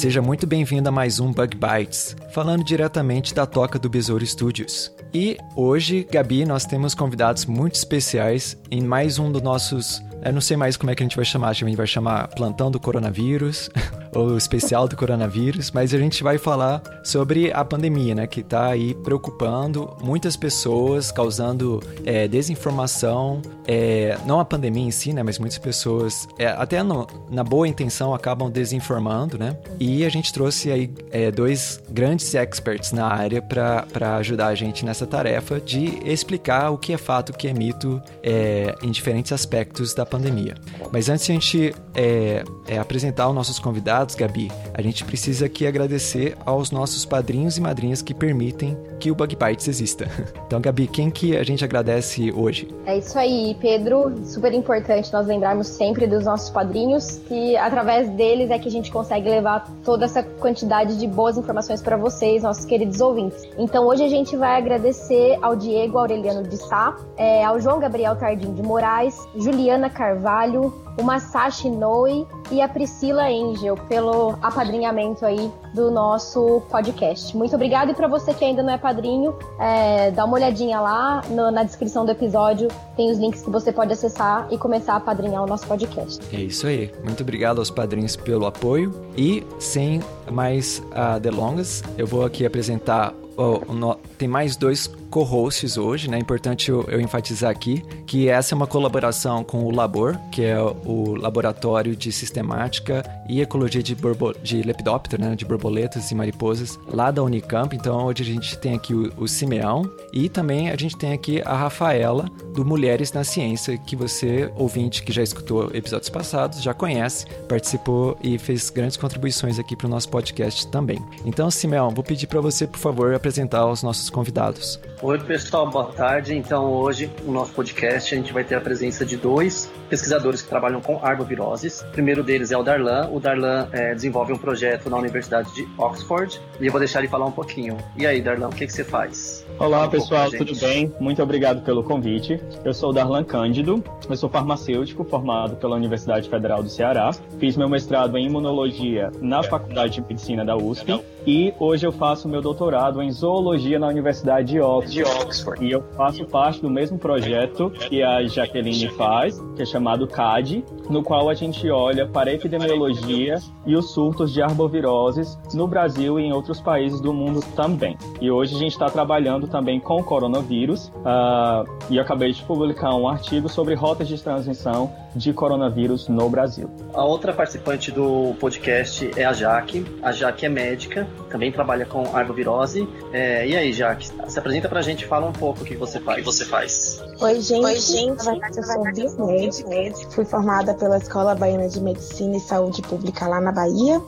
Seja muito bem-vindo a mais um Bug Bites, falando diretamente da toca do Besouro Studios. E hoje, Gabi, nós temos convidados muito especiais em mais um dos nossos eu não sei mais como é que a gente vai chamar, a gente vai chamar plantão do coronavírus ou especial do coronavírus, mas a gente vai falar sobre a pandemia, né, que está aí preocupando muitas pessoas, causando é, desinformação, é, não a pandemia em si, né, mas muitas pessoas, é, até no, na boa intenção, acabam desinformando, né, e a gente trouxe aí é, dois grandes experts na área para ajudar a gente nessa tarefa de explicar o que é fato, o que é mito é, em diferentes aspectos da pandemia. Mas antes de a gente é, é, apresentar os nossos convidados, Gabi, a gente precisa aqui agradecer aos nossos padrinhos e madrinhas que permitem que o Bug Bites exista. Então, Gabi, quem que a gente agradece hoje? É isso aí, Pedro. Super importante nós lembrarmos sempre dos nossos padrinhos, que através deles é que a gente consegue levar toda essa quantidade de boas informações para vocês, nossos queridos ouvintes. Então, hoje a gente vai agradecer ao Diego Aureliano de Sá, é, ao João Gabriel Tardim de Moraes, Juliana Carvalho, o Masashi Noi e a Priscila Angel pelo apadrinhamento aí do nosso podcast. Muito obrigada e para você que ainda não é padrinho, é, dá uma olhadinha lá no, na descrição do episódio, tem os links que você pode acessar e começar a apadrinhar o nosso podcast. É isso aí. Muito obrigado aos padrinhos pelo apoio e sem mais uh, delongas, eu vou aqui apresentar o, o, tem mais dois co-hosts hoje, né? É importante eu, eu, enfatizar aqui que essa é uma colaboração com o Labor, que é o Laboratório de Sistemática e Ecologia de, borbo, de Lepidóptero, né? De borboletas e mariposas, lá da Unicamp. Então, hoje a gente tem aqui o, o Simeão e também a gente tem aqui a Rafaela, do Mulheres na Ciência, que você, ouvinte que já escutou episódios passados, já conhece, participou e fez grandes contribuições aqui para o nosso podcast também. Então, Simeão, vou pedir para você, por favor, apresentar os nossos convidados. Oi, pessoal, boa tarde. Então, hoje, no nosso podcast, a gente vai ter a presença de dois pesquisadores que trabalham com arboviroses. O primeiro deles é o Darlan. O Darlan é, desenvolve um projeto na Universidade de Oxford e eu vou deixar ele falar um pouquinho. E aí, Darlan, o que, que você faz? Olá, um pessoal, tudo bem? Muito obrigado pelo convite. Eu sou o Darlan Cândido, eu sou farmacêutico formado pela Universidade Federal do Ceará. Fiz meu mestrado em imunologia na Faculdade de Medicina da USP e hoje eu faço meu doutorado em zoologia na Universidade de Oxford de Oxford. E eu faço parte do mesmo projeto que a Jaqueline faz, que é chamado CAD, no qual a gente olha para a epidemiologia e os surtos de arboviroses no Brasil e em outros países do mundo também. E hoje a gente está trabalhando também com o coronavírus uh, e eu acabei de publicar um artigo sobre rotas de transmissão de coronavírus no Brasil. A outra participante do podcast é a Jaque. A Jaque é médica, também trabalha com arbovirose. É, e aí, Jaque, se apresenta pra gente, fala um pouco o que você faz. O que você faz. Oi, gente. Oi, gente. Na verdade, eu sou biomédica. Fui formada pela Escola Baiana de Medicina e Saúde Pública lá na Bahia.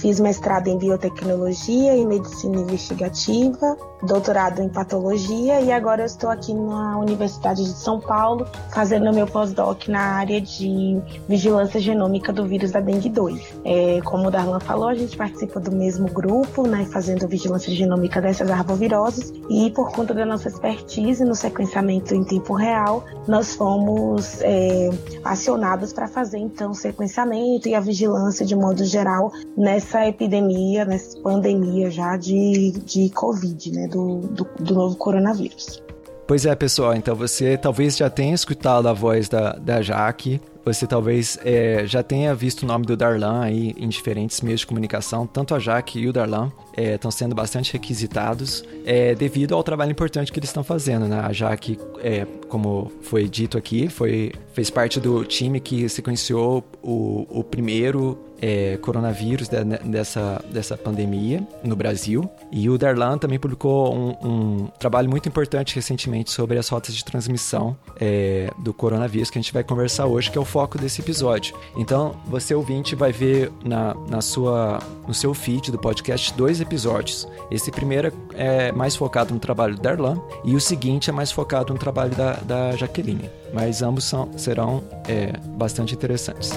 Fiz mestrado em biotecnologia e medicina investigativa, doutorado em patologia e agora eu estou aqui na Universidade de São Paulo fazendo meu pós-doc na área de vigilância genômica do vírus da dengue 2. É, como o Darlan falou, a gente participa do mesmo grupo, né, fazendo vigilância genômica dessas arboviroses e por conta da nossa expertise no sequenciamento em tempo real, nós fomos é, acionados para fazer então o sequenciamento e a vigilância de modo geral nessa epidemia, nessa pandemia já de, de Covid, né, do, do, do novo coronavírus. Pois é, pessoal, então você talvez já tenha escutado a voz da, da Jaque, você talvez é, já tenha visto o nome do Darlan aí em diferentes meios de comunicação, tanto a Jaque e o Darlan estão é, sendo bastante requisitados é, devido ao trabalho importante que eles estão fazendo, né? A Jaque, é, como foi dito aqui, foi, fez parte do time que sequenciou o, o primeiro é, coronavírus de, dessa, dessa pandemia no Brasil. E o Darlan também publicou um, um, trabalho muito importante recentemente sobre as rotas de transmissão é, do coronavírus, que a gente vai conversar hoje, que é o foco desse episódio. Então, você ouvinte vai ver na, na sua, no seu feed do podcast dois episódios. Esse primeiro é mais focado no trabalho do Darlan e o seguinte é mais focado no trabalho da, da Jaqueline. Mas ambos são, serão é, bastante interessantes.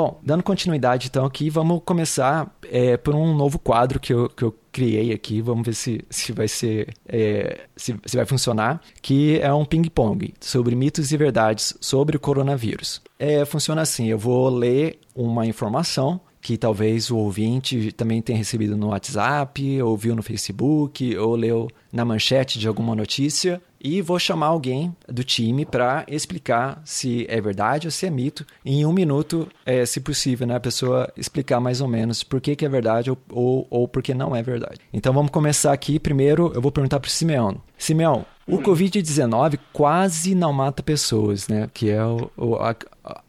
Bom, dando continuidade então aqui, vamos começar é, por um novo quadro que eu, que eu criei aqui. Vamos ver se, se vai ser é, se, se vai funcionar. Que é um ping-pong sobre mitos e verdades sobre o coronavírus. É, funciona assim: eu vou ler uma informação que talvez o ouvinte também tenha recebido no WhatsApp, ou viu no Facebook, ou leu na manchete de alguma notícia e vou chamar alguém do time para explicar se é verdade ou se é mito. Em um minuto, é, se possível, né? A pessoa explicar mais ou menos por que, que é verdade ou, ou, ou por que não é verdade. Então vamos começar aqui. Primeiro, eu vou perguntar para o Simeão. Simeão, o Covid-19 quase não mata pessoas, né? Que é o, o, a,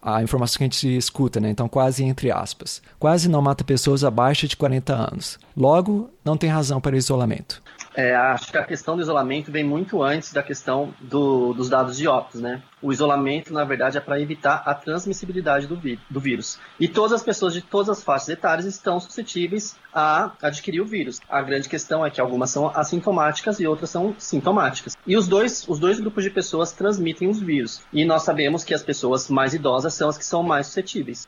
a, informação que a gente escuta, né? Então, quase entre aspas. Quase não mata pessoas abaixo de 40 anos. Logo, não tem razão para isolamento. É, acho que a questão do isolamento vem muito antes da questão do, dos dados de óbitos, né? O isolamento, na verdade, é para evitar a transmissibilidade do, do, vírus. E todas as pessoas de todas as faixas etárias estão suscetíveis a adquirir o vírus. A grande questão é que algumas são assintomáticas e outras são sintomáticas. E os dois, os dois grupos de pessoas transmitem os vírus. E nós sabemos que as pessoas mais idosas são as que são mais suscetíveis.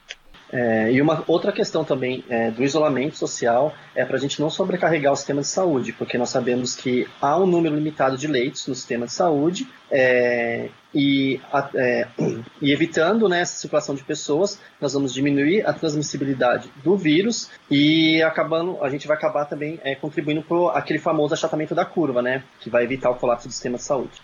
É, e uma outra questão também é, do isolamento social é para a gente não sobrecarregar o sistema de saúde, porque nós sabemos que há um número limitado de leitos no sistema de saúde é, e, é, e, evitando né, essa circulação de pessoas, nós vamos diminuir a transmissibilidade do vírus e acabando, a gente vai acabar também é, contribuindo para aquele famoso achatamento da curva, né, que vai evitar o colapso do sistema de saúde.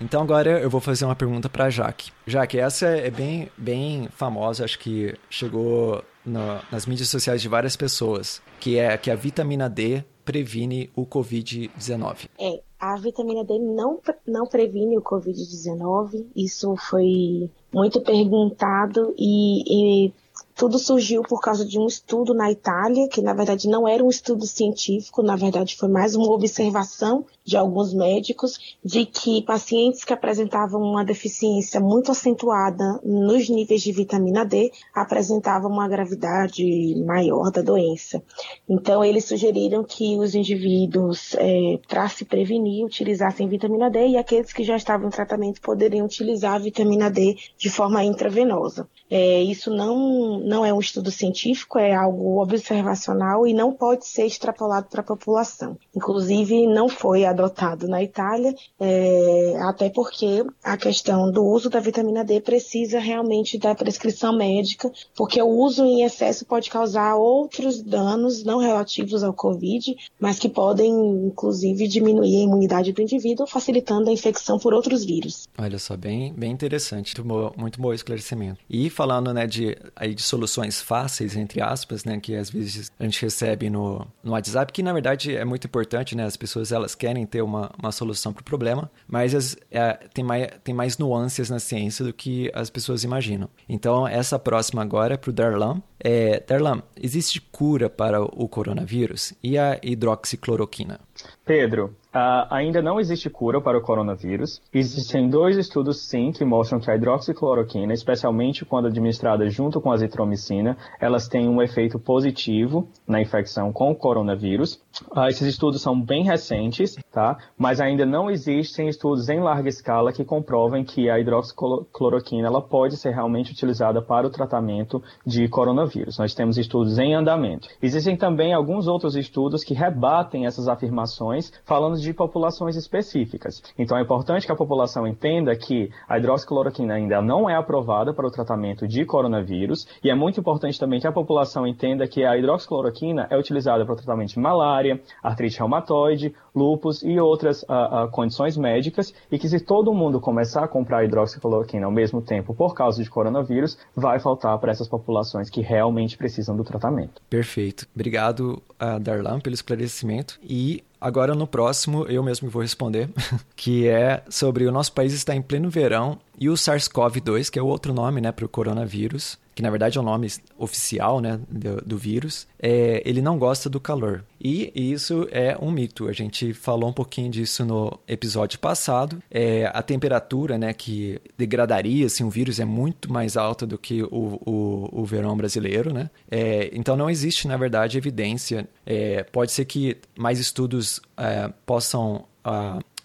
Então agora eu vou fazer uma pergunta para Jaque. Jaque, essa é bem, bem famosa, acho que chegou no, nas mídias sociais de várias pessoas, que é que a vitamina D previne o Covid-19. É, a vitamina D não, não previne o Covid-19. Isso foi muito perguntado e, e tudo surgiu por causa de um estudo na Itália, que na verdade não era um estudo científico, na verdade foi mais uma observação de alguns médicos de que pacientes que apresentavam uma deficiência muito acentuada nos níveis de vitamina D apresentavam uma gravidade maior da doença. Então, eles sugeriram que os indivíduos, é, para se prevenir, utilizassem vitamina D e aqueles que já estavam em tratamento poderiam utilizar a vitamina D de forma intravenosa. É, isso não, não é um estudo científico, é algo observacional e não pode ser extrapolado para a população. Inclusive, não foi a adotado na Itália, é, até porque a questão do uso da vitamina D precisa realmente da prescrição médica, porque o uso em excesso pode causar outros danos não relativos ao Covid, mas que podem, inclusive, diminuir a imunidade do indivíduo, facilitando a infecção por outros vírus. Olha só, bem, bem interessante, muito muito bom esclarecimento. E falando né, de, aí de soluções fáceis, entre aspas, né, que às vezes a gente recebe no, no WhatsApp, que na verdade é muito importante, né, as pessoas elas querem ter uma, uma solução para o problema, mas as, é, tem, mais, tem mais nuances na ciência do que as pessoas imaginam. Então, essa próxima agora é para o Darlan. É, Darlan, existe cura para o coronavírus e a hidroxicloroquina? Pedro, Uh, ainda não existe cura para o coronavírus. Existem dois estudos, sim, que mostram que a hidroxicloroquina, especialmente quando administrada junto com a azitromicina, elas têm um efeito positivo na infecção com o coronavírus. Uh, esses estudos são bem recentes, tá? Mas ainda não existem estudos em larga escala que comprovem que a hidroxicloroquina ela pode ser realmente utilizada para o tratamento de coronavírus. Nós temos estudos em andamento. Existem também alguns outros estudos que rebatem essas afirmações, falando de de populações específicas. Então é importante que a população entenda que a hidroxicloroquina ainda não é aprovada para o tratamento de coronavírus e é muito importante também que a população entenda que a hidroxicloroquina é utilizada para o tratamento de malária, artrite reumatoide, lúpus e outras uh, uh, condições médicas e que se todo mundo começar a comprar hidroxicloroquina ao mesmo tempo por causa de coronavírus, vai faltar para essas populações que realmente precisam do tratamento. Perfeito. Obrigado, uh, Darlan, pelo esclarecimento. E Agora no próximo eu mesmo vou responder, que é sobre o nosso país está em pleno verão e o SARS-CoV-2, que é o outro nome né, para o coronavírus, que na verdade é o nome oficial né, do, do vírus, é, ele não gosta do calor. E isso é um mito. A gente falou um pouquinho disso no episódio passado. É, a temperatura né, que degradaria assim, um vírus é muito mais alta do que o, o, o verão brasileiro. Né? É, então não existe, na verdade, evidência. É, pode ser que mais estudos é, possam.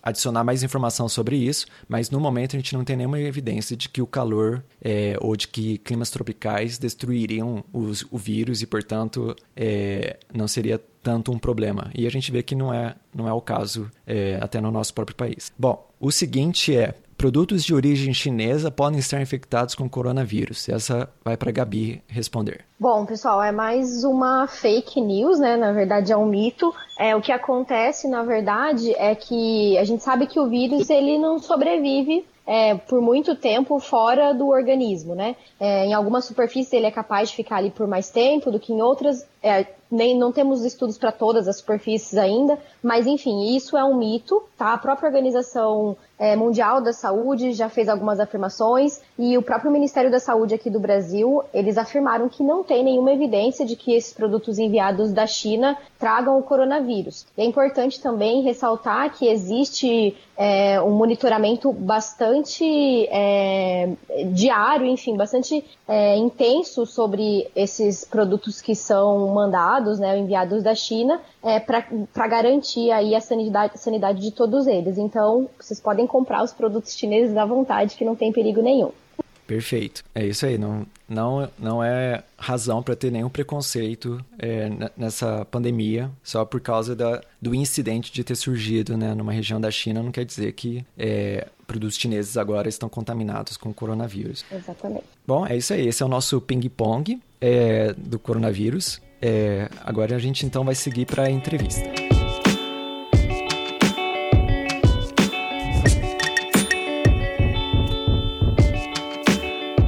Adicionar mais informação sobre isso, mas no momento a gente não tem nenhuma evidência de que o calor é, ou de que climas tropicais destruiriam os, o vírus e, portanto, é, não seria tanto um problema. E a gente vê que não é, não é o caso é, até no nosso próprio país. Bom, o seguinte é: produtos de origem chinesa podem estar infectados com coronavírus? Essa vai para Gabi responder. Bom, pessoal, é mais uma fake news, né? Na verdade, é um mito. É, o que acontece, na verdade, é que a gente sabe que o vírus ele não sobrevive é, por muito tempo fora do organismo, né? É, em algumas superfícies ele é capaz de ficar ali por mais tempo do que em outras. É, nem não temos estudos para todas as superfícies ainda, mas enfim, isso é um mito, tá? A própria organização é, Mundial da Saúde já fez algumas afirmações e o próprio Ministério da Saúde aqui do Brasil, eles afirmaram que não tem nenhuma evidência de que esses produtos enviados da China tragam o coronavírus. é importante também ressaltar que existe é, um monitoramento bastante é, diário, enfim, bastante é, intenso sobre esses produtos que são mandados, né, enviados da China, é, para garantir aí a sanidade, sanidade de todos eles. Então, vocês podem comprar os produtos chineses à vontade, que não tem perigo nenhum. Perfeito. É isso aí. Não, não, não é razão para ter nenhum preconceito é, nessa pandemia só por causa da, do incidente de ter surgido né, numa região da China. Não quer dizer que é, produtos chineses agora estão contaminados com o coronavírus. Exatamente. Bom, é isso aí. Esse é o nosso ping-pong é, do coronavírus. É, agora a gente então vai seguir para a entrevista.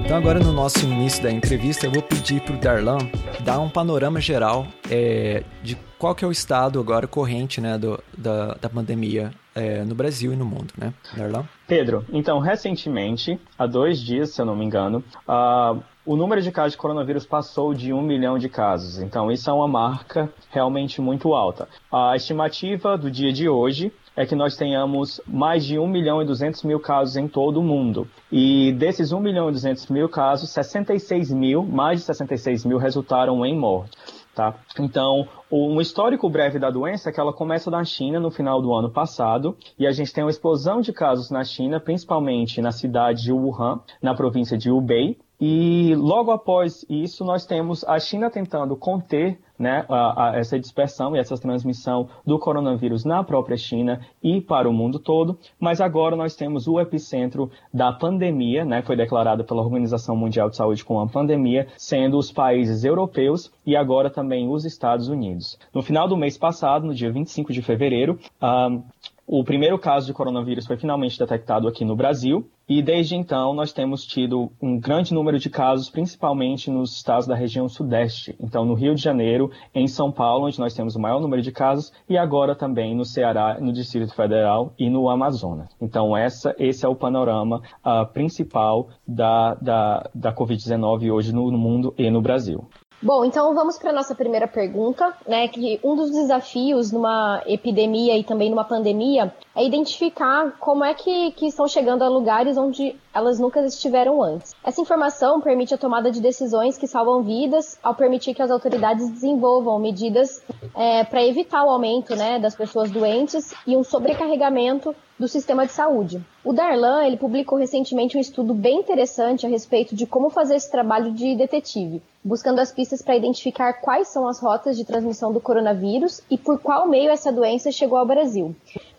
Então agora no nosso início da entrevista eu vou pedir para o Darlan dar um panorama geral é, de qual que é o estado agora corrente né, do, da, da pandemia é, no Brasil e no mundo, né, Darlan? Pedro, então recentemente, há dois dias, se eu não me engano, uh, o número de casos de coronavírus passou de um milhão de casos. Então, isso é uma marca realmente muito alta. A estimativa do dia de hoje é que nós tenhamos mais de 1 milhão e 200 mil casos em todo o mundo. E desses 1 milhão e 200 mil casos, 66 mil, mais de 66 mil resultaram em morte. Tá? Então, um histórico breve da doença é que ela começa na China no final do ano passado e a gente tem uma explosão de casos na China, principalmente na cidade de Wuhan, na província de Hubei, e logo após isso, nós temos a China tentando conter né, a, a, essa dispersão e essa transmissão do coronavírus na própria China e para o mundo todo, mas agora nós temos o epicentro da pandemia, né, foi declarada pela Organização Mundial de Saúde como uma pandemia, sendo os países europeus e agora também os Estados Unidos. No final do mês passado, no dia 25 de fevereiro, um, o primeiro caso de coronavírus foi finalmente detectado aqui no Brasil e desde então nós temos tido um grande número de casos, principalmente nos estados da região sudeste. Então, no Rio de Janeiro, em São Paulo, onde nós temos o maior número de casos, e agora também no Ceará, no Distrito Federal e no Amazonas. Então, essa, esse é o panorama uh, principal da, da, da Covid-19 hoje no, no mundo e no Brasil. Bom, então vamos para a nossa primeira pergunta, né? Que um dos desafios numa epidemia e também numa pandemia é identificar como é que, que estão chegando a lugares onde elas nunca estiveram antes. Essa informação permite a tomada de decisões que salvam vidas, ao permitir que as autoridades desenvolvam medidas é, para evitar o aumento né, das pessoas doentes e um sobrecarregamento do sistema de saúde. O Darlan ele publicou recentemente um estudo bem interessante a respeito de como fazer esse trabalho de detetive, buscando as pistas para identificar quais são as rotas de transmissão do coronavírus e por qual meio essa doença chegou ao Brasil.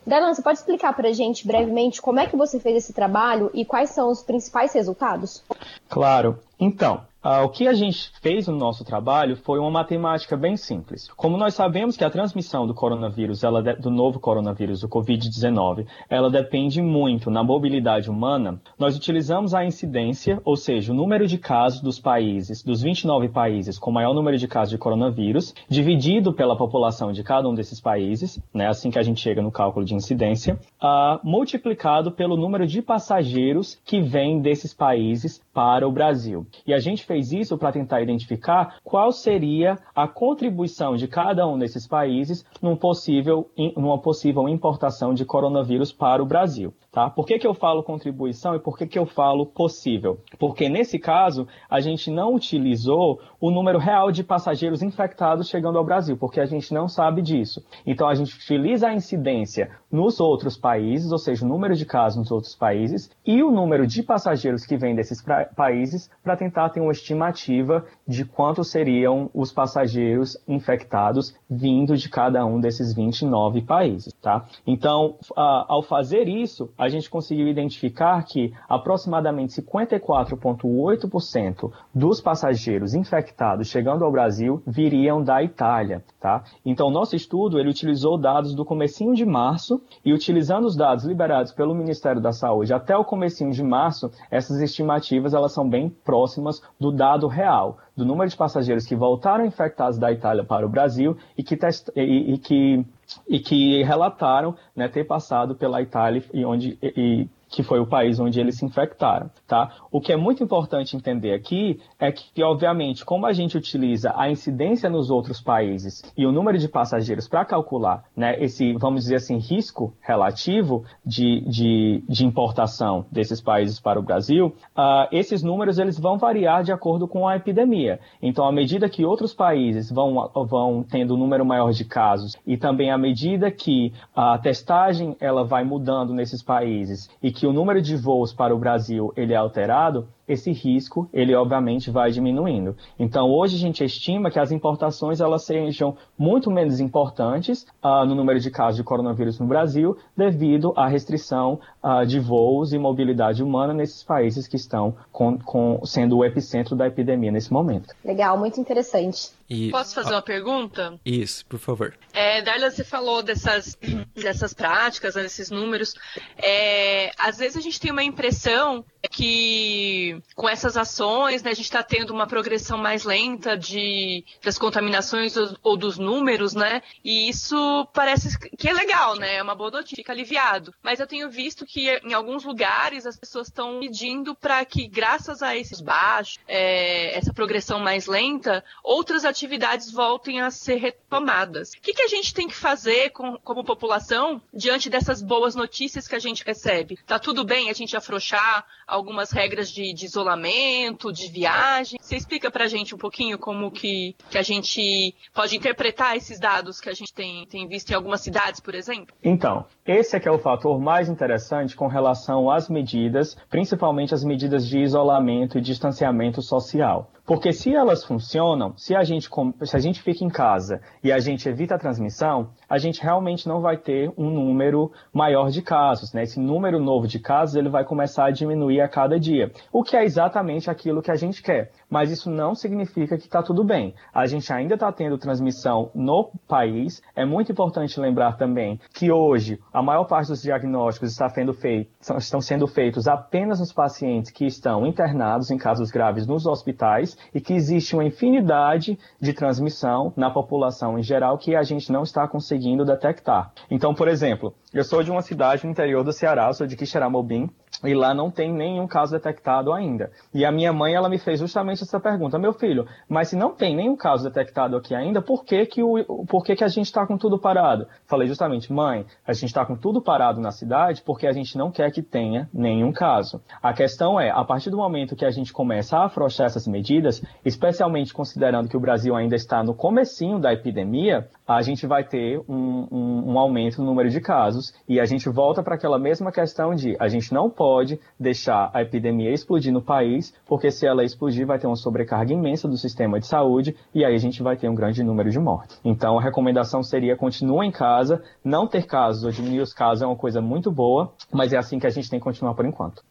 Darlan, você pode explicar para a gente brevemente como é que você fez esse trabalho e quais são os principais resultados? Claro. Então, Uh, o que a gente fez no nosso trabalho foi uma matemática bem simples. Como nós sabemos que a transmissão do coronavírus, ela do novo coronavírus, o Covid-19, ela depende muito na mobilidade humana, nós utilizamos a incidência, ou seja, o número de casos dos países, dos 29 países com maior número de casos de coronavírus, dividido pela população de cada um desses países, né, assim que a gente chega no cálculo de incidência, uh, multiplicado pelo número de passageiros que vêm desses países para o Brasil. E a gente fez isso para tentar identificar qual seria a contribuição de cada um desses países num possível, numa possível importação de coronavírus para o Brasil. Tá? Por que, que eu falo contribuição e por que, que eu falo possível? Porque nesse caso, a gente não utilizou o número real de passageiros infectados chegando ao Brasil, porque a gente não sabe disso. Então, a gente utiliza a incidência nos outros países, ou seja, o número de casos nos outros países, e o número de passageiros que vêm desses países para tentar ter uma estimativa de quantos seriam os passageiros infectados vindo de cada um desses 29 países. Tá? Então, ao fazer isso, a gente conseguiu identificar que aproximadamente 54,8% dos passageiros infectados chegando ao Brasil viriam da Itália, tá? Então, nosso estudo, ele utilizou dados do comecinho de março e utilizando os dados liberados pelo Ministério da Saúde até o comecinho de março, essas estimativas elas são bem próximas do dado real, do número de passageiros que voltaram infectados da Itália para o Brasil e que, test... e, e que e que relataram né, ter passado pela Itália e onde e, que foi o país onde eles se infectaram, tá? O que é muito importante entender aqui é que, obviamente, como a gente utiliza a incidência nos outros países e o número de passageiros para calcular, né, esse, vamos dizer assim, risco relativo de, de, de importação desses países para o Brasil, uh, esses números eles vão variar de acordo com a epidemia. Então, à medida que outros países vão, vão tendo um número maior de casos e também à medida que a testagem ela vai mudando nesses países e que o número de voos para o Brasil ele é alterado, esse risco, ele obviamente vai diminuindo. Então, hoje a gente estima que as importações elas sejam muito menos importantes uh, no número de casos de coronavírus no Brasil, devido à restrição uh, de voos e mobilidade humana nesses países que estão com, com, sendo o epicentro da epidemia nesse momento. Legal, muito interessante. E... Posso fazer uma pergunta? Isso, por favor. É, Darla, você falou dessas, dessas práticas, né, desses números. É, às vezes a gente tem uma impressão que com essas ações né, a gente está tendo uma progressão mais lenta de, das contaminações ou, ou, dos números, né? E isso parece que é legal, né? É uma boa notícia, fica aliviado. Mas eu tenho visto que em alguns lugares as pessoas estão pedindo para que, graças a esses baixos, é, essa progressão mais lenta, outras atividades voltem a ser retomadas. O que, que a gente tem que fazer com, como população diante dessas boas notícias que a gente recebe? Tá tudo bem a gente afrouxar algumas regras de, de isolamento, de viagem? Você explica pra gente um pouquinho como que, que a gente pode interpretar esses dados que a gente tem, tem visto em algumas cidades, por exemplo? Então, esse é que é o fator mais interessante com relação às medidas, principalmente as medidas de isolamento e distanciamento social. Porque se elas funcionam, se a gente, se a gente fica em casa e a gente evita a transmissão, a gente realmente não vai ter um número maior de casos. Né? Esse número novo de casos ele vai começar a diminuir a cada dia, o que é exatamente aquilo que a gente quer. Mas isso não significa que está tudo bem. A gente ainda está tendo transmissão no país. É muito importante lembrar também que hoje a maior parte dos diagnósticos está sendo feito, estão sendo feitos apenas nos pacientes que estão internados em casos graves nos hospitais e que existe uma infinidade de transmissão na população em geral que a gente não está conseguindo detectar. Então, por exemplo, eu sou de uma cidade no interior do Ceará, sou de Quixeramobim, e lá não tem nenhum caso detectado ainda. E a minha mãe, ela me fez justamente essa pergunta, meu filho, mas se não tem nenhum caso detectado aqui ainda, por que que, o, por que, que a gente está com tudo parado? Falei justamente, mãe, a gente está com tudo parado na cidade porque a gente não quer que tenha nenhum caso. A questão é, a partir do momento que a gente começa a afrouxar essas medidas, especialmente considerando que o Brasil ainda está no comecinho da epidemia, a gente vai ter um, um, um aumento no número de casos e a gente volta para aquela mesma questão de a gente não pode deixar a epidemia explodir no país, porque se ela explodir vai ter uma sobrecarga imensa do sistema de saúde e aí a gente vai ter um grande número de mortes. Então a recomendação seria continua em casa, não ter casos ou diminuir os casos é uma coisa muito boa, mas é assim que a gente tem que continuar por enquanto.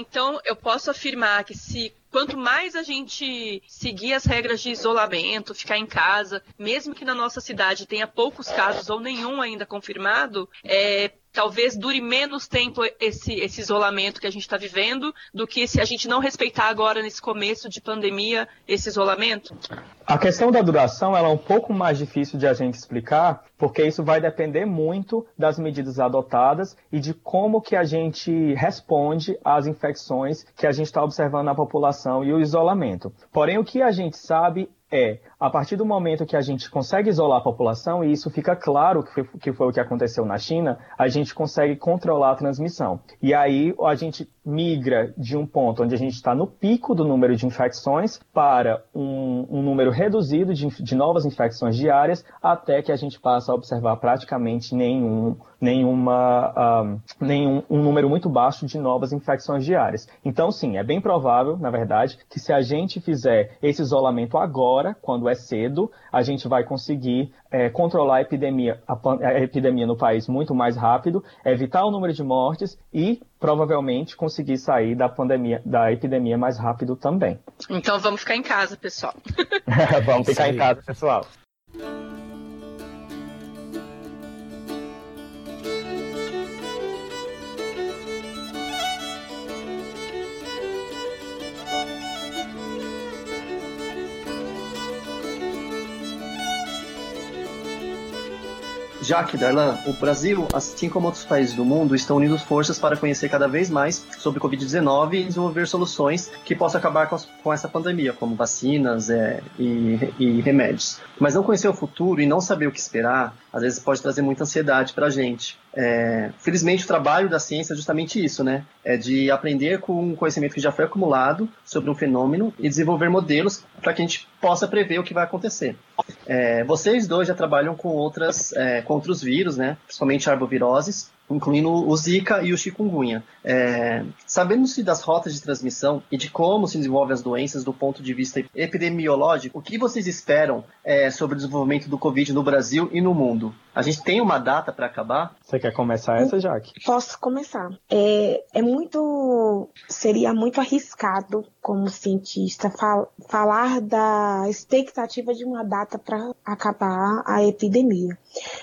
Então eu posso afirmar que se quanto mais a gente seguir as regras de isolamento, ficar em casa, mesmo que na nossa cidade tenha poucos casos ou nenhum ainda confirmado, é, talvez dure menos tempo esse, esse isolamento que a gente está vivendo do que se a gente não respeitar agora, nesse começo de pandemia, esse isolamento? A questão da duração ela é um pouco mais difícil de a gente explicar, porque isso vai depender muito das medidas adotadas e de como que a gente responde às infecções que a gente está observando na população e o isolamento. Porém, o que a gente sabe é, a partir do momento que a gente consegue isolar a população, e isso fica claro que foi, que foi, o que aconteceu na China, a gente consegue controlar a transmissão. E aí a gente migra de um ponto onde a gente está no pico do número de infecções para um, um número reduzido de, de, novas infecções diárias, até que a gente passa a observar praticamente nenhum, nenhuma, um, nenhum um número muito baixo de novas infecções diárias. Então, sim, é bem provável, na verdade, que se a gente fizer esse isolamento agora, quando é cedo, a gente vai conseguir é, controlar a epidemia, a, a epidemia no país muito mais rápido, evitar o número de mortes e provavelmente conseguir sair da pandemia, da epidemia mais rápido também. Então vamos ficar em casa, pessoal. vamos ficar Sim. em casa, pessoal. Jaque Darlan, o Brasil, assim como outros países do mundo, estão unindo forças para conhecer cada vez mais sobre o Covid-19 e desenvolver soluções que possam acabar com, com essa pandemia, como vacinas é, e, e remédios. Mas não conhecer o futuro e não saber o que esperar, às vezes pode trazer muita ansiedade para a gente. É, felizmente, o trabalho da ciência é justamente isso, né? É de aprender com o conhecimento que já foi acumulado sobre um fenômeno e desenvolver modelos para que a gente possa prever o que vai acontecer. É, vocês dois já trabalham com outras, é, com outros vírus, né? Principalmente arboviroses incluindo o Zika e o chikungunya. É, Sabendo-se das rotas de transmissão e de como se desenvolvem as doenças do ponto de vista epidemiológico, o que vocês esperam é, sobre o desenvolvimento do Covid no Brasil e no mundo? A gente tem uma data para acabar? Você quer começar essa, Jaque? Posso começar. É, é muito. Seria muito arriscado, como cientista, fal falar da expectativa de uma data para acabar a epidemia.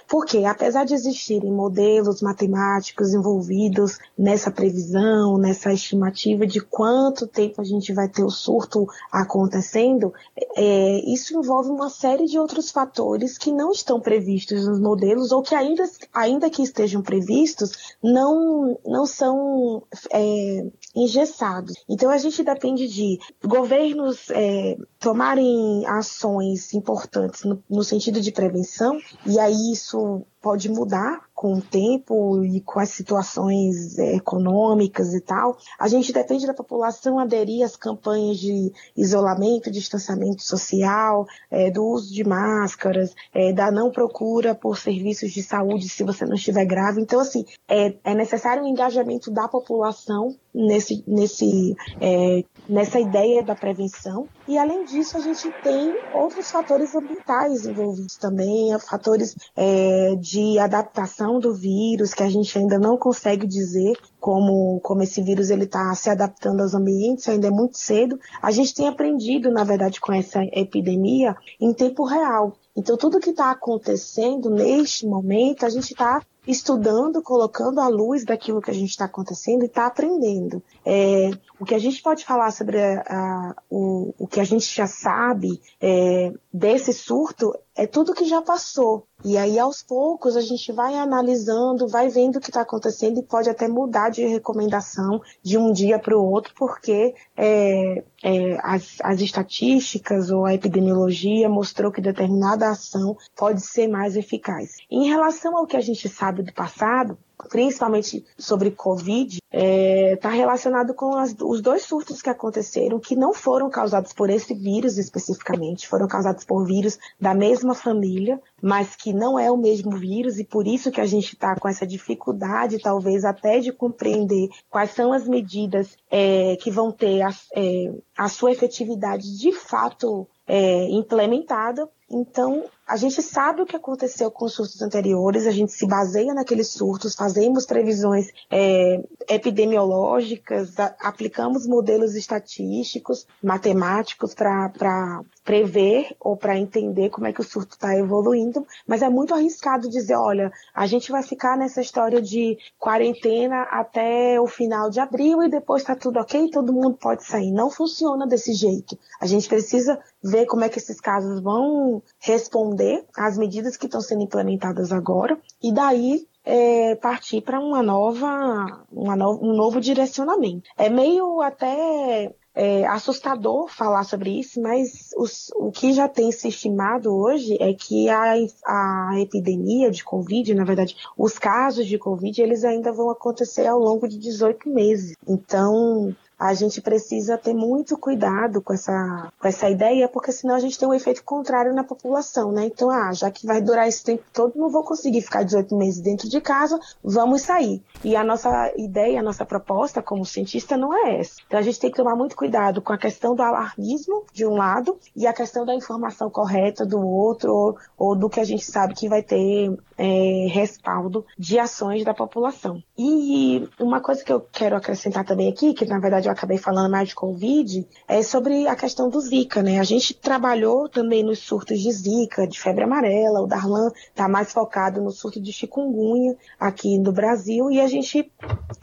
Porque, apesar de existirem modelos matemáticos envolvidos nessa previsão, nessa estimativa de quanto tempo a gente vai ter o surto acontecendo, é, isso envolve uma série de outros fatores que não estão previstos nos modelos ou que ainda, ainda que estejam previstos, não, não são é, engessados. Então a gente depende de governos é, tomarem ações importantes no, no sentido de prevenção, e aí isso pode mudar com o tempo e com as situações é, econômicas e tal. A gente depende da população aderir às campanhas de isolamento, distanciamento social, é, do uso de máscaras, é, da não procura por serviços de saúde se você não estiver grave. Então, assim, é, é necessário um engajamento da população nesse, nesse, é, nessa ideia da prevenção. E além disso, a gente tem outros fatores ambientais envolvidos também, fatores é, de adaptação do vírus que a gente ainda não consegue dizer como, como esse vírus ele está se adaptando aos ambientes, ainda é muito cedo. A gente tem aprendido, na verdade, com essa epidemia em tempo real. Então, tudo que está acontecendo neste momento, a gente está estudando, colocando a luz daquilo que a gente está acontecendo e está aprendendo. É, o que a gente pode falar sobre a, a, o, o que a gente já sabe é, desse surto é tudo que já passou. E aí, aos poucos, a gente vai analisando, vai vendo o que está acontecendo e pode até mudar de recomendação de um dia para o outro, porque é, é, as, as estatísticas ou a epidemiologia mostrou que determinada ação pode ser mais eficaz. Em relação ao que a gente sabe do passado, principalmente sobre Covid, está é, tá relacionado com as, os dois surtos que aconteceram, que não foram causados por esse vírus especificamente, foram causados por vírus da mesma família, mas que não é o mesmo vírus, e por isso que a gente está com essa dificuldade, talvez até de compreender quais são as medidas é, que vão ter a, é, a sua efetividade de fato é, implementada. Então, a gente sabe o que aconteceu com os surtos anteriores, a gente se baseia naqueles surtos, fazemos previsões é, epidemiológicas, a, aplicamos modelos estatísticos, matemáticos para prever ou para entender como é que o surto está evoluindo, mas é muito arriscado dizer, olha, a gente vai ficar nessa história de quarentena até o final de abril e depois está tudo ok, todo mundo pode sair. Não funciona desse jeito. A gente precisa ver como é que esses casos vão responder às medidas que estão sendo implementadas agora e daí é, partir para uma nova, uma no, um novo direcionamento. É meio até é, assustador falar sobre isso, mas os, o que já tem se estimado hoje é que a, a epidemia de Covid, na verdade, os casos de Covid, eles ainda vão acontecer ao longo de 18 meses. Então, a gente precisa ter muito cuidado com essa, com essa ideia, porque senão a gente tem um efeito contrário na população, né? Então, ah, já que vai durar esse tempo todo, não vou conseguir ficar 18 meses dentro de casa, vamos sair. E a nossa ideia, a nossa proposta como cientista não é essa. Então, a gente tem que tomar muito cuidado com a questão do alarmismo, de um lado, e a questão da informação correta do outro, ou, ou do que a gente sabe que vai ter é, respaldo de ações da população. E uma coisa que eu quero acrescentar também aqui, que na verdade eu acabei falando mais de Covid, é sobre a questão do Zika, né? A gente trabalhou também nos surtos de Zika, de febre amarela, o Darlan está mais focado no surto de chikungunya aqui no Brasil, e a gente,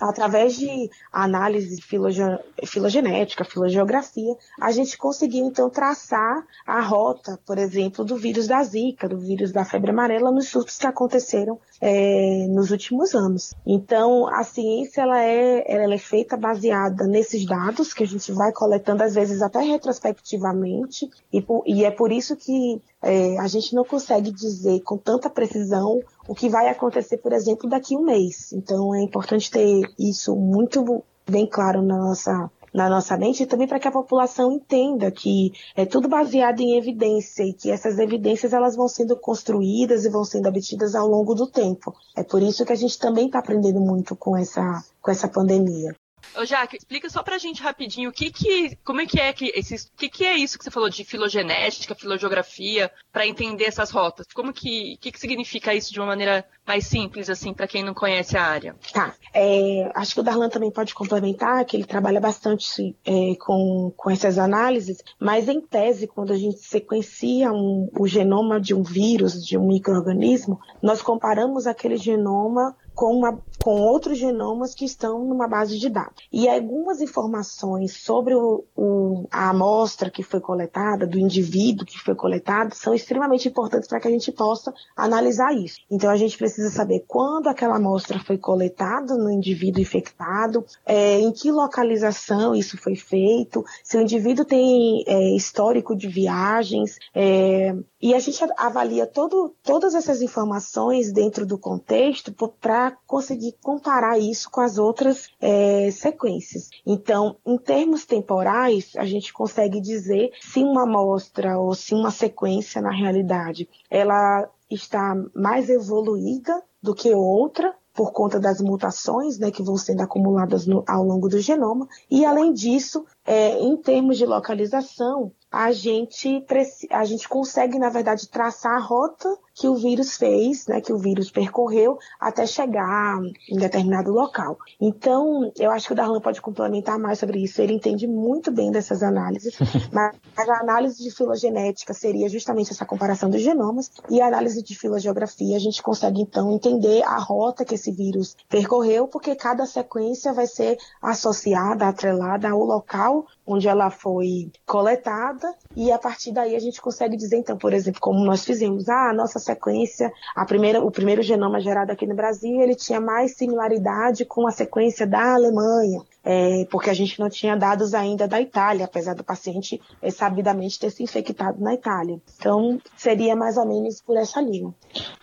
através de análise filoge filogenética, filogeografia, a gente conseguiu então traçar a rota, por exemplo, do vírus da Zika, do vírus da febre amarela, nos surtos que aconteceram é, nos últimos anos. Então, a ciência ela é, ela é feita baseada nesses dados que a gente vai coletando, às vezes até retrospectivamente, e, e é por isso que é, a gente não consegue dizer com tanta precisão o que vai acontecer, por exemplo, daqui a um mês. Então, é importante ter isso muito bem claro na nossa na nossa mente e também para que a população entenda que é tudo baseado em evidência e que essas evidências elas vão sendo construídas e vão sendo obtidas ao longo do tempo. É por isso que a gente também está aprendendo muito com essa, com essa pandemia. Ô, Jaque, explica só pra gente rapidinho o que que, como é que é que esses, que que é isso que você falou de filogenética, filogeografia, para entender essas rotas? Como que, que que significa isso de uma maneira mais simples, assim, para quem não conhece a área? Tá, é, acho que o Darlan também pode complementar, que ele trabalha bastante é, com, com essas análises, mas em tese, quando a gente sequencia um, o genoma de um vírus, de um microorganismo, nós comparamos aquele genoma com, uma, com outros genomas que estão numa base de dados. E algumas informações sobre o, o, a amostra que foi coletada, do indivíduo que foi coletado, são extremamente importantes para que a gente possa analisar isso. Então a gente precisa saber quando aquela amostra foi coletada no indivíduo infectado, é, em que localização isso foi feito, se o indivíduo tem é, histórico de viagens, é, e a gente avalia todo, todas essas informações dentro do contexto para conseguir comparar isso com as outras é, sequências. Então, em termos temporais, a gente consegue dizer se uma amostra ou se uma sequência, na realidade, ela está mais evoluída do que outra, por conta das mutações né, que vão sendo acumuladas no, ao longo do genoma. E, além disso, é, em termos de localização, a gente, a gente consegue, na verdade, traçar a rota que o vírus fez, né, que o vírus percorreu até chegar em determinado local. Então, eu acho que o Darlan pode complementar mais sobre isso. Ele entende muito bem dessas análises, mas a análise de filogenética seria justamente essa comparação dos genomas e a análise de filogeografia a gente consegue então entender a rota que esse vírus percorreu, porque cada sequência vai ser associada, atrelada ao local now onde ela foi coletada e a partir daí a gente consegue dizer então, por exemplo, como nós fizemos, ah, a nossa sequência, a primeira, o primeiro genoma gerado aqui no Brasil, ele tinha mais similaridade com a sequência da Alemanha, é, porque a gente não tinha dados ainda da Itália, apesar do paciente é, sabidamente ter se infectado na Itália. Então, seria mais ou menos por essa linha.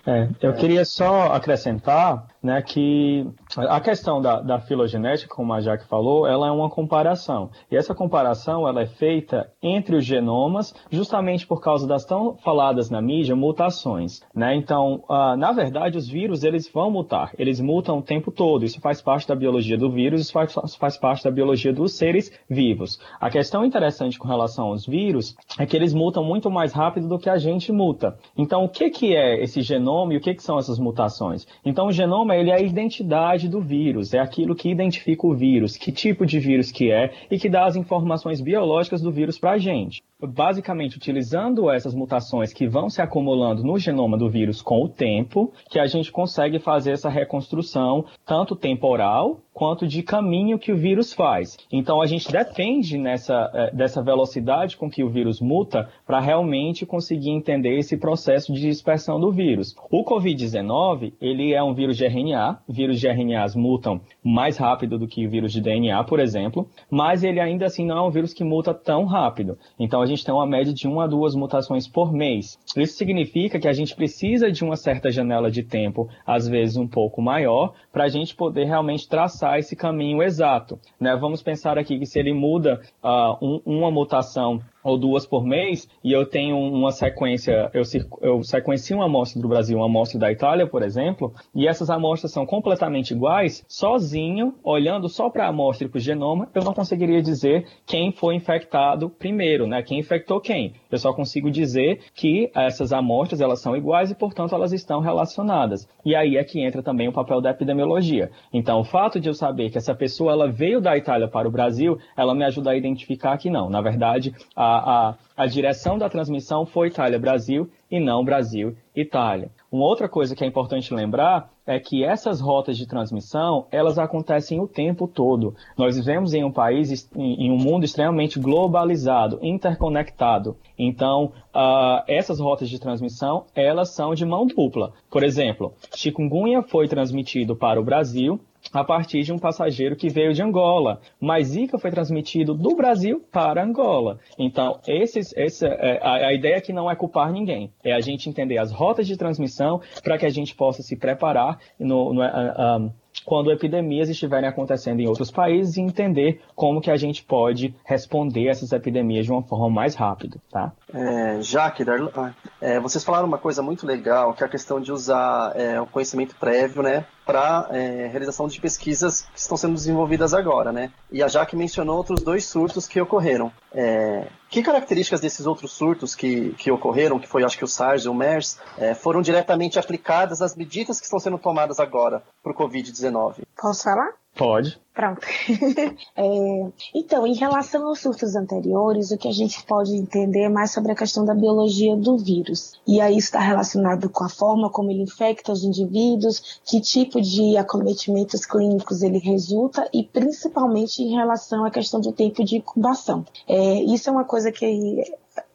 É, eu queria só acrescentar né, que a questão da, da filogenética, como a Jaque falou, ela é uma comparação. E essa comparação ela é feita entre os genomas, justamente por causa das tão faladas na mídia mutações. Né? Então, uh, na verdade, os vírus eles vão mutar, eles mutam o tempo todo. Isso faz parte da biologia do vírus, isso faz, faz parte da biologia dos seres vivos. A questão interessante com relação aos vírus é que eles mutam muito mais rápido do que a gente muta. Então, o que, que é esse genoma e o que, que são essas mutações? Então, o genoma ele é a identidade do vírus, é aquilo que identifica o vírus, que tipo de vírus que é e que dá as informações biológicas do vírus para a gente basicamente utilizando essas mutações que vão se acumulando no genoma do vírus com o tempo, que a gente consegue fazer essa reconstrução tanto temporal quanto de caminho que o vírus faz. Então a gente depende nessa, eh, dessa velocidade com que o vírus muta para realmente conseguir entender esse processo de dispersão do vírus. O Covid-19, ele é um vírus de RNA, vírus de RNAs mutam mais rápido do que o vírus de DNA, por exemplo, mas ele ainda assim não é um vírus que muta tão rápido. Então a gente tem uma média de uma a duas mutações por mês. Isso significa que a gente precisa de uma certa janela de tempo, às vezes um pouco maior, para a gente poder realmente traçar esse caminho exato. Né? Vamos pensar aqui que se ele muda uh, um, uma mutação ou duas por mês, e eu tenho uma sequência, eu, eu sequencio uma amostra do Brasil, uma amostra da Itália, por exemplo, e essas amostras são completamente iguais, sozinho, olhando só para a amostra e para o genoma, eu não conseguiria dizer quem foi infectado primeiro, né? Quem infectou quem. Eu só consigo dizer que essas amostras, elas são iguais e, portanto, elas estão relacionadas. E aí é que entra também o papel da epidemiologia. Então, o fato de eu saber que essa pessoa, ela veio da Itália para o Brasil, ela me ajuda a identificar que não. Na verdade, a a, a, direção da transmissão foi Itália-Brasil e não Brasil-Itália. Uma outra coisa que é importante lembrar é que essas rotas de transmissão, elas acontecem o tempo todo. Nós vivemos em um país, em um mundo extremamente globalizado, interconectado. Então, uh, essas rotas de transmissão, elas são de mão dupla. Por exemplo, chikungunya foi transmitido para o Brasil, a partir de um passageiro que veio de Angola. Mas Zika foi transmitido do Brasil para Angola. Então, esses, essa, é, a, a, ideia aqui não é culpar ninguém. É a gente entender as rotas de transmissão para que a gente possa se preparar no, no, uh, quando epidemias estiverem acontecendo em outros países e entender como que a gente pode responder essas epidemias de uma forma mais rápida, tá? É, Jaque, ah, é, vocês falaram uma coisa muito legal, que é a questão de usar é, o conhecimento prévio, né, para é, realização de pesquisas que estão sendo desenvolvidas agora, né? E a Jaque mencionou outros dois surtos que ocorreram. É, que características desses outros surtos que, que ocorreram, que foi acho que o SARS e o MERS, é, foram diretamente aplicadas às medidas que estão sendo tomadas agora para o Covid-19? Posso falar? Pode. Pronto. é, então, em relação aos surtos anteriores, o que a gente pode entender é mais sobre a questão da biologia do vírus. E aí está relacionado com a forma como ele infecta os indivíduos, que tipo de acometimentos clínicos ele resulta e principalmente em relação à questão do tempo de incubação. É, isso é uma coisa que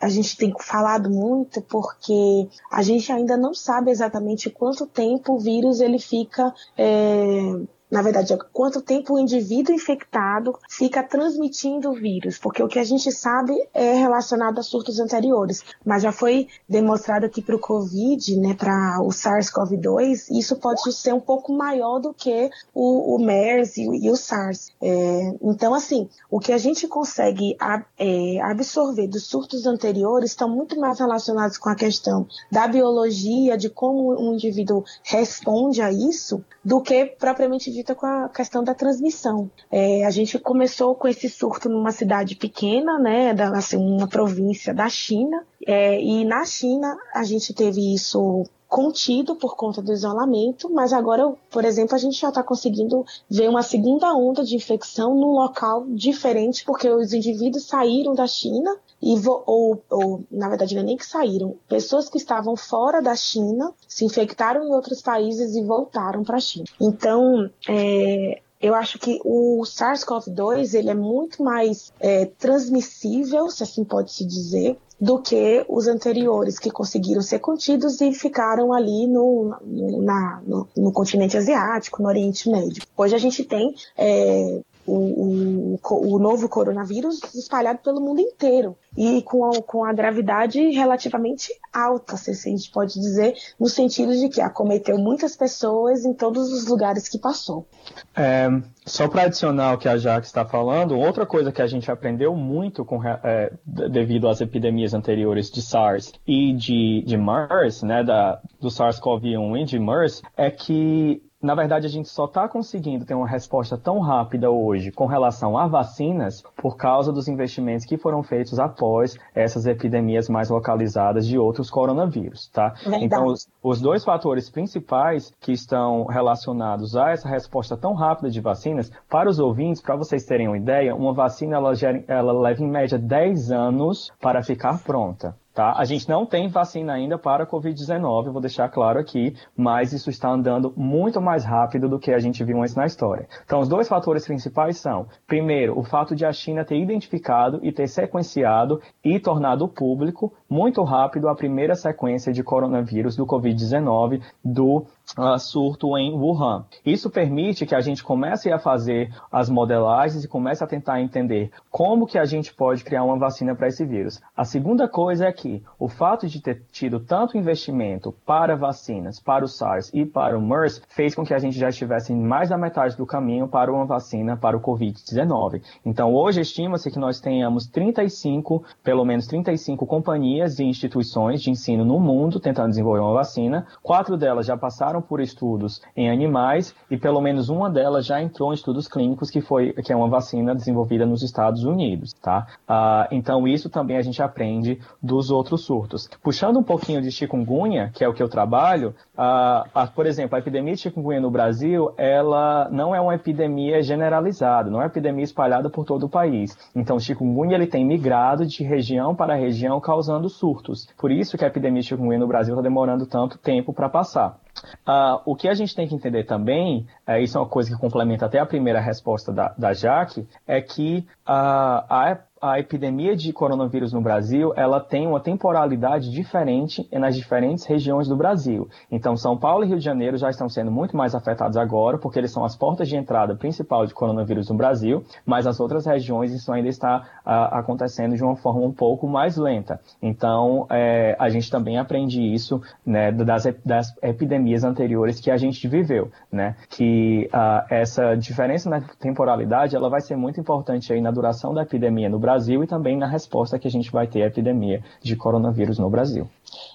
a gente tem falado muito porque a gente ainda não sabe exatamente quanto tempo o vírus ele fica é, na verdade, é quanto tempo o indivíduo infectado fica transmitindo o vírus, porque o que a gente sabe é relacionado a surtos anteriores, mas já foi demonstrado que para o Covid, né, para o SARS-CoV-2, isso pode ser um pouco maior do que o, o MERS e, e o SARS. É, então, assim, o que a gente consegue é, absorver dos surtos anteriores estão muito mais relacionados com a questão da biologia, de como um indivíduo responde a isso, do que propriamente dita com a questão da transmissão. É, a gente começou com esse surto numa cidade pequena, né, da, assim, uma província da China, é, e na China a gente teve isso contido por conta do isolamento, mas agora, por exemplo, a gente já está conseguindo ver uma segunda onda de infecção num local diferente, porque os indivíduos saíram da China e ou, ou, na verdade não é nem que saíram, pessoas que estavam fora da China se infectaram em outros países e voltaram para a China. Então, é, eu acho que o SARS-CoV-2 ele é muito mais é, transmissível, se assim pode se dizer, do que os anteriores, que conseguiram ser contidos e ficaram ali no, na, no, no continente asiático, no Oriente Médio. Hoje a gente tem é, o, o, o novo coronavírus espalhado pelo mundo inteiro e com a, com a gravidade relativamente alta, se a gente pode dizer, no sentido de que acometeu muitas pessoas em todos os lugares que passou. É, só para adicionar o que a Jaque está falando, outra coisa que a gente aprendeu muito com, é, devido às epidemias anteriores de SARS e de, de MERS, né, da, do SARS-CoV-1 e de MERS, é que na verdade, a gente só está conseguindo ter uma resposta tão rápida hoje com relação a vacinas por causa dos investimentos que foram feitos após essas epidemias mais localizadas de outros coronavírus, tá? Verdade. Então, os, os, dois fatores principais que estão relacionados a essa resposta tão rápida de vacinas, para os ouvintes, para vocês terem uma ideia, uma vacina ela, ela leva em média 10 anos para ficar pronta. Tá? A gente não tem vacina ainda para a Covid-19, vou deixar claro aqui, mas isso está andando muito mais rápido do que a gente viu antes na história. Então, os dois fatores principais são, primeiro, o fato de a China ter identificado e ter sequenciado e tornado público muito rápido a primeira sequência de coronavírus do Covid-19 do uh, surto em Wuhan. Isso permite que a gente comece a fazer as modelagens e comece a tentar entender como que a gente pode criar uma vacina para esse vírus. A segunda coisa é que o fato de ter tido tanto investimento para vacinas, para o SARS e para o MERS, fez com que a gente já estivesse em mais da metade do caminho para uma vacina para o Covid-19. Então, hoje estima-se que nós tenhamos 35, pelo menos 35 companhias e instituições de ensino no mundo tentando desenvolver uma vacina. Quatro delas já passaram passaram por estudos em animais e pelo menos uma delas já entrou em estudos clínicos, que foi que é uma vacina desenvolvida nos Estados Unidos, tá? Ah, então isso também a gente aprende dos outros surtos. Puxando um pouquinho de chikungunya, que é o que eu trabalho, ah, por exemplo, a epidemia de chikungunya no Brasil, ela não é uma epidemia generalizada, não é uma epidemia espalhada por todo o país. Então, o chikungunya ele tem migrado de região para região, causando surtos. Por isso que a epidemia de chikungunya no Brasil está demorando tanto tempo para passar. Uh, o que a gente tem que entender também, é, isso é uma coisa que complementa até a primeira resposta da, da Jaque, é que uh, a a epidemia de coronavírus no Brasil, ela tem uma temporalidade diferente nas diferentes regiões do Brasil. Então, São Paulo e Rio de Janeiro já estão sendo muito mais afetados agora, porque eles são as portas de entrada principal de coronavírus no Brasil, mas as outras regiões isso ainda está a, acontecendo de uma forma um pouco mais lenta. Então, é, a gente também aprende isso né, das, das, epidemias anteriores que a gente viveu, né? Que a, essa diferença na temporalidade, ela vai ser muito importante aí na duração da epidemia no Brasil, Brasil e também na resposta que a gente vai ter à epidemia de coronavírus no Brasil.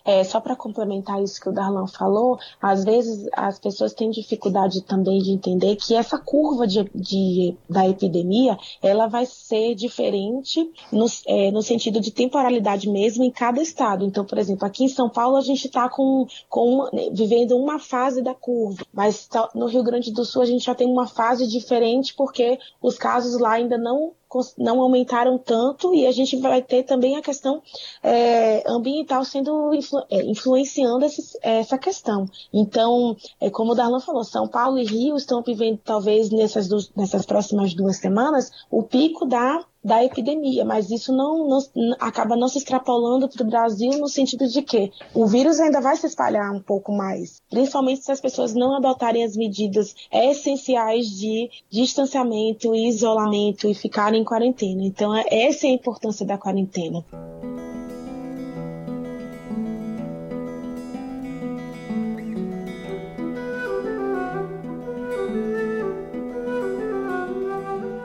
É, só para complementar isso que o Darlan falou, às vezes as pessoas têm dificuldade também de entender que essa curva de, de da epidemia ela vai ser diferente no, é, no, sentido de temporalidade mesmo em cada estado. Então, por exemplo, aqui em São Paulo a gente está com, com né, vivendo uma fase da curva, mas no Rio Grande do Sul a gente já tem uma fase diferente porque os casos lá ainda não não aumentaram tanto e a gente vai ter também a questão é, ambiental sendo influ, é, influenciando essa questão. Então, é, como o Darlan falou, São Paulo e Rio estão vivendo talvez nessas, nessas próximas duas semanas o pico da da epidemia, mas isso não, não acaba não se extrapolando para o Brasil no sentido de que o vírus ainda vai se espalhar um pouco mais, principalmente se as pessoas não adotarem as medidas essenciais de distanciamento e isolamento e ficarem em quarentena. Então, é, essa é a importância da quarentena.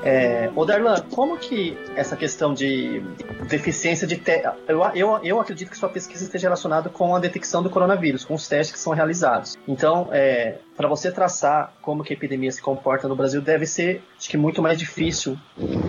É, o Darlan, como que essa questão de deficiência de te... eu, eu, eu acredito que sua pesquisa esteja relacionada com a detecção do coronavírus, com os testes que são realizados. Então, é, para você traçar como que a epidemia se comporta no Brasil, deve ser, acho que muito mais difícil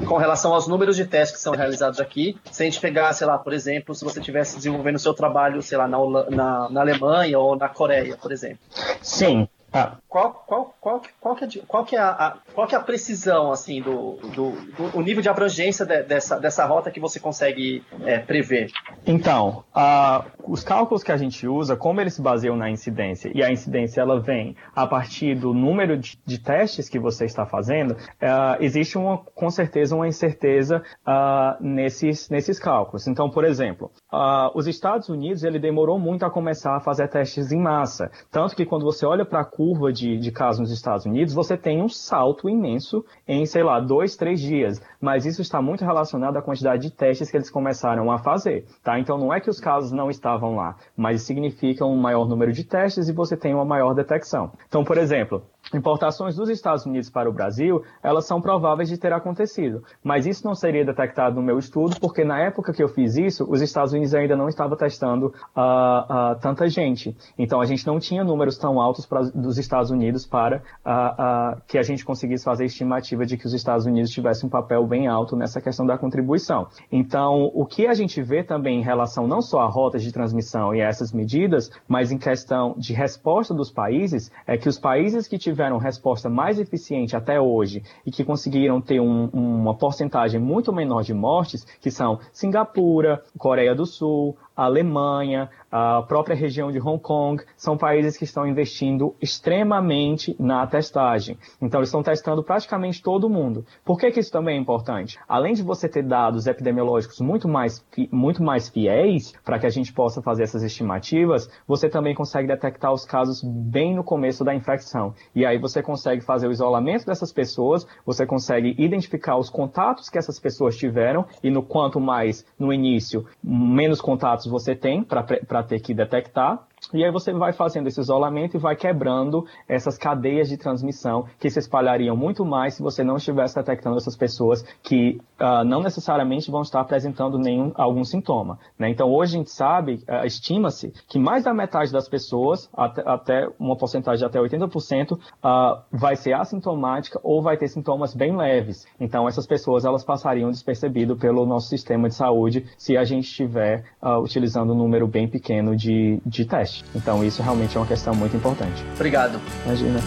com relação aos números de testes que são realizados aqui. Se a gente pegar, sei lá, por exemplo, se você estivesse desenvolvendo seu trabalho, sei lá, na, na, na Alemanha ou na Coreia, por exemplo. Sim, ah. Qual, qual, qual, qual, que é, qual, que é a, qual que é a precisão assim do, do, do o nível de abrangência de, dessa, dessa rota que você consegue é, prever? Então, uh, os cálculos que a gente usa, como eles se baseiam na incidência e a incidência ela vem a partir do número de, de testes que você está fazendo, uh, existe uma, com certeza uma incerteza uh, nesses, nesses cálculos. Então, por exemplo, uh, os Estados Unidos ele demorou muito a começar a fazer testes em massa. Tanto que quando você olha para a curva de, de casos nos Estados Unidos, você tem um salto imenso em, sei lá, dois, três dias. Mas isso está muito relacionado à quantidade de testes que eles começaram a fazer. Tá? Então não é que os casos não estavam lá, mas significa um maior número de testes e você tem uma maior detecção. Então, por exemplo, importações dos Estados Unidos para o Brasil, elas são prováveis de ter acontecido. Mas isso não seria detectado no meu estudo, porque na época que eu fiz isso, os Estados Unidos ainda não estavam testando uh, uh, tanta gente. Então a gente não tinha números tão altos pra, dos Estados Unidos para uh, que a gente conseguisse fazer a estimativa de que os Estados Unidos tivessem um papel bem alto nessa questão da contribuição. Então, o que a gente vê também em relação não só a rotas de transmissão e a essas medidas, mas em questão de resposta dos países, é que os países que tiveram resposta mais eficiente até hoje e que conseguiram ter um, uma porcentagem muito menor de mortes, que são Singapura, Coreia do Sul, Alemanha, a própria região de Hong Kong, são países que estão investindo extremamente na testagem. Então, eles estão testando praticamente todo mundo. Por que, que isso também é importante? Além de você ter dados epidemiológicos muito mais, muito mais fiéis para que a gente possa fazer essas estimativas, você também consegue detectar os casos bem no começo da infecção. E aí você consegue fazer o isolamento dessas pessoas, você consegue identificar os contatos que essas pessoas tiveram e no quanto mais no início, menos contatos você tem para ter que detectar. E aí você vai fazendo esse isolamento e vai quebrando essas cadeias de transmissão que se espalhariam muito mais se você não estivesse detectando essas pessoas que uh, não necessariamente vão estar apresentando nenhum algum sintoma. Né? Então hoje a gente sabe, uh, estima-se que mais da metade das pessoas, até, até uma porcentagem de até 80%, uh, ah, vai ser assintomática ou vai ter sintomas bem leves. Então essas pessoas elas passariam despercebido pelo nosso sistema de saúde se a gente estiver utilizando um número bem pequeno de, de testes. Então isso realmente é uma questão muito importante. Obrigado. Imagina.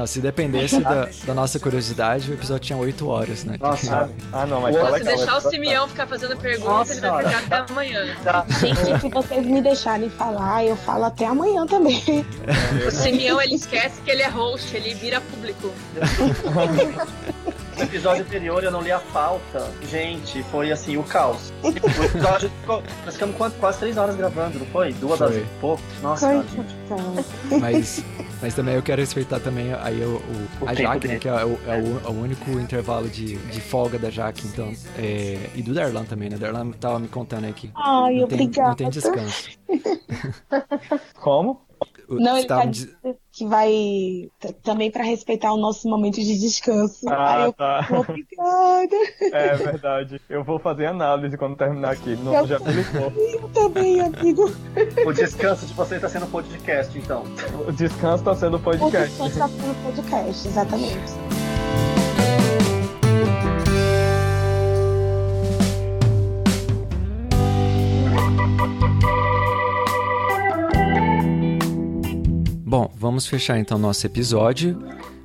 Não, se dependesse da, da, nossa curiosidade, o episódio tinha 8 horas, né? Nossa. Ah, não, mas Se deixar o Simeão ficar fazendo perguntas, ele vai ficar até amanhã. Tá. Gente, se vocês me deixarem falar, eu falo até amanhã também. O Simeão, ele esquece que ele é host, ele vira público. No episódio anterior eu não li a pauta. Gente, foi assim, o caos. O episódio ficou. Nós ficamos quase três horas gravando, não foi? Duas foi. horas e pouco. Nossa, gente. Mas, mas também eu quero respeitar também aí o, o, o a Jaque, né, que é, o, é o, é o, único intervalo de, de folga da Jaque, então. É, e do Darlan também, né? Darlan tava me contando aqui. Ai, não obrigada. Tem, não tem descanso. Como? Não, ele tá. Que vai também para respeitar o nosso momento de descanso. Ah, eu... tá. Obrigada. É verdade. Eu vou fazer análise quando terminar aqui. Não, eu já publicou. Eu também, amigo. O descanso de você está sendo podcast, então. O descanso está sendo podcast. O descanso está sendo podcast, exatamente. Bom, vamos fechar então nosso episódio.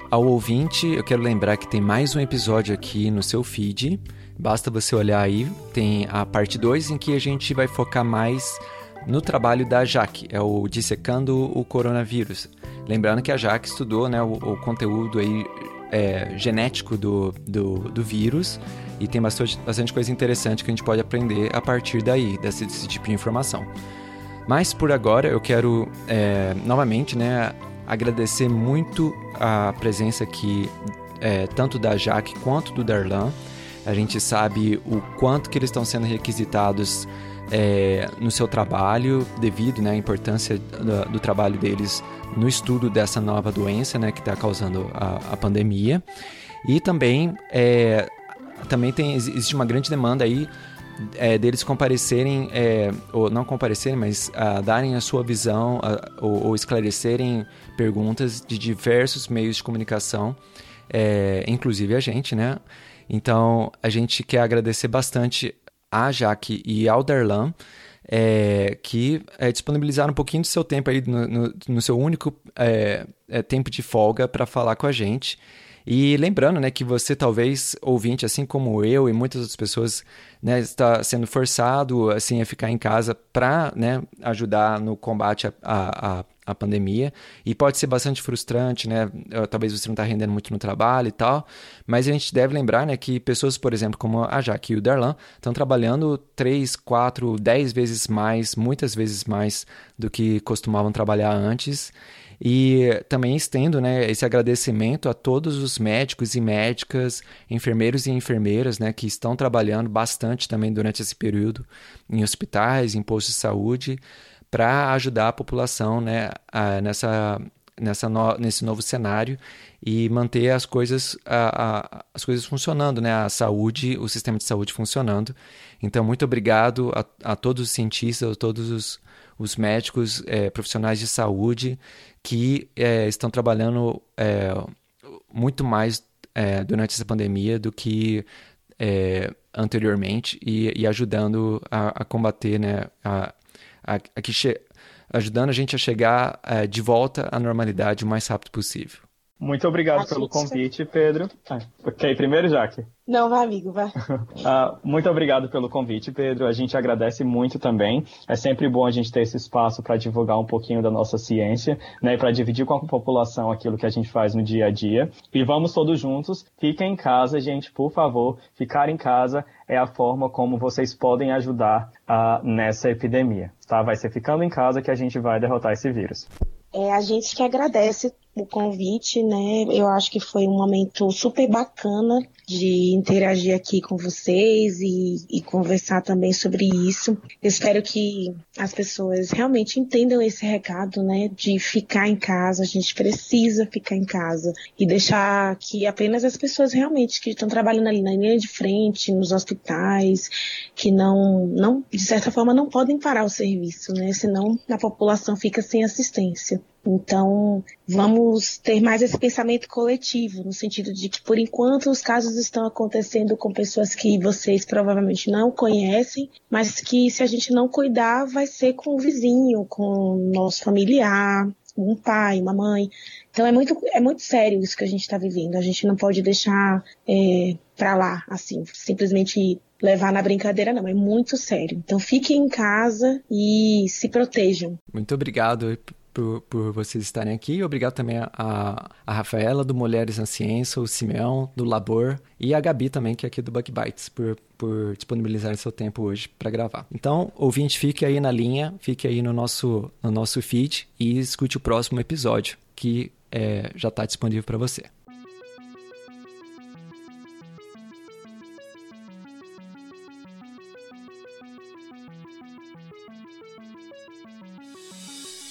Ao ouvinte, eu quero lembrar que tem mais um episódio aqui no seu feed. Basta você olhar aí, tem a parte 2 em que a gente vai focar mais no trabalho da Jaque, é o Dissecando o Coronavírus. Lembrando que a Jaque estudou né, o, o conteúdo aí, é, genético do, do, do, vírus e tem bastante, bastante coisa interessante que a gente pode aprender a partir daí, desse, desse tipo de informação. Mas por agora eu quero é, novamente né, agradecer muito a presença aqui é, tanto da Jaque quanto do Darlan. A gente sabe o quanto que eles estão sendo requisitados é, no seu trabalho, devido né, à importância do, do, trabalho deles no estudo dessa nova doença né, que está causando a, a, pandemia. E também, é, também tem, existe uma grande demanda aí é, deles comparecerem, é, ou não comparecerem, mas uh, darem a sua visão uh, ou, ou, esclarecerem perguntas de diversos meios de comunicação, é, inclusive a gente, né? Então, a gente quer agradecer bastante a Jaque e ao Darlan, é, que é, disponibilizaram um pouquinho do seu tempo aí no, no, no seu único é, é tempo de folga para falar com a gente. E lembrando, né, que você talvez, ouvinte, assim como eu e muitas outras pessoas, né, está sendo forçado, assim, a ficar em casa para, né, ajudar no combate à, pandemia e pode ser bastante frustrante, né? Talvez você não está rendendo muito no trabalho e tal, mas a gente deve lembrar, né, que pessoas, por exemplo, como a Jaque e o Darlan, estão trabalhando 3, 4, 10 vezes mais, muitas vezes mais do que costumavam trabalhar antes. E também estendo né, esse agradecimento a todos os médicos e médicas, enfermeiros e enfermeiras né, que estão trabalhando bastante também durante esse período em hospitais, em postos de saúde, para ajudar a população né, a, nessa, nessa no, nesse novo cenário e manter as coisas, a, a, as coisas funcionando, né? a saúde, o sistema de saúde funcionando. Então, muito obrigado a, a todos os cientistas, a todos os, os médicos, é, profissionais de saúde que é, estão trabalhando é, muito mais é, durante essa pandemia do que é, anteriormente e, e, ajudando a, a combater né, a, a, a ajudando a gente a chegar uh, de volta à normalidade o mais rápido possível. Muito obrigado pelo convite, Pedro. Ah, ok, primeiro, Jaque. Não, vai, amigo, vai. ah, muito obrigado pelo convite, Pedro. A gente agradece muito também. É sempre bom a gente ter esse espaço para divulgar um pouquinho da nossa ciência, né, para dividir com a população aquilo que a gente faz no dia a dia. E vamos todos juntos. Fiquem em casa, gente, por favor. Ficar em casa é a forma como vocês podem ajudar ah, nessa epidemia. Tá? Vai ser ficando em casa que a gente vai derrotar esse vírus. É a gente que agradece o convite, né? Eu acho que foi um momento super bacana de interagir aqui com vocês e, e, conversar também sobre isso. Espero que as pessoas realmente entendam esse recado, né? De ficar em casa, a gente precisa ficar em casa e deixar que apenas as pessoas realmente que estão trabalhando ali na linha de frente, nos hospitais, que não, não de certa forma, não podem parar o serviço, né? Senão a população fica sem assistência. Então, vamos ter mais esse pensamento coletivo, no sentido de que, por enquanto, os casos estão acontecendo com pessoas que vocês provavelmente não conhecem, mas que, se a gente não cuidar, vai ser com o vizinho, com o nosso familiar, um pai, uma mãe. Então, é muito, é muito sério isso que a gente está vivendo. A gente não pode deixar é, para lá, assim, simplesmente levar na brincadeira, não. É muito sério. Então, fiquem em casa e se protejam. Muito obrigado por, por vocês estarem aqui. Obrigado também a, a Rafaela, do Mulheres na Ciência, o Simeão, do Labor, e a Gabi também, que é aqui do Bug Bites, por, por disponibilizar seu tempo hoje para gravar. Então, ouvinte, fique aí na linha, fique aí no nosso, no nosso feed e escute o próximo episódio, que é, já está disponível para você.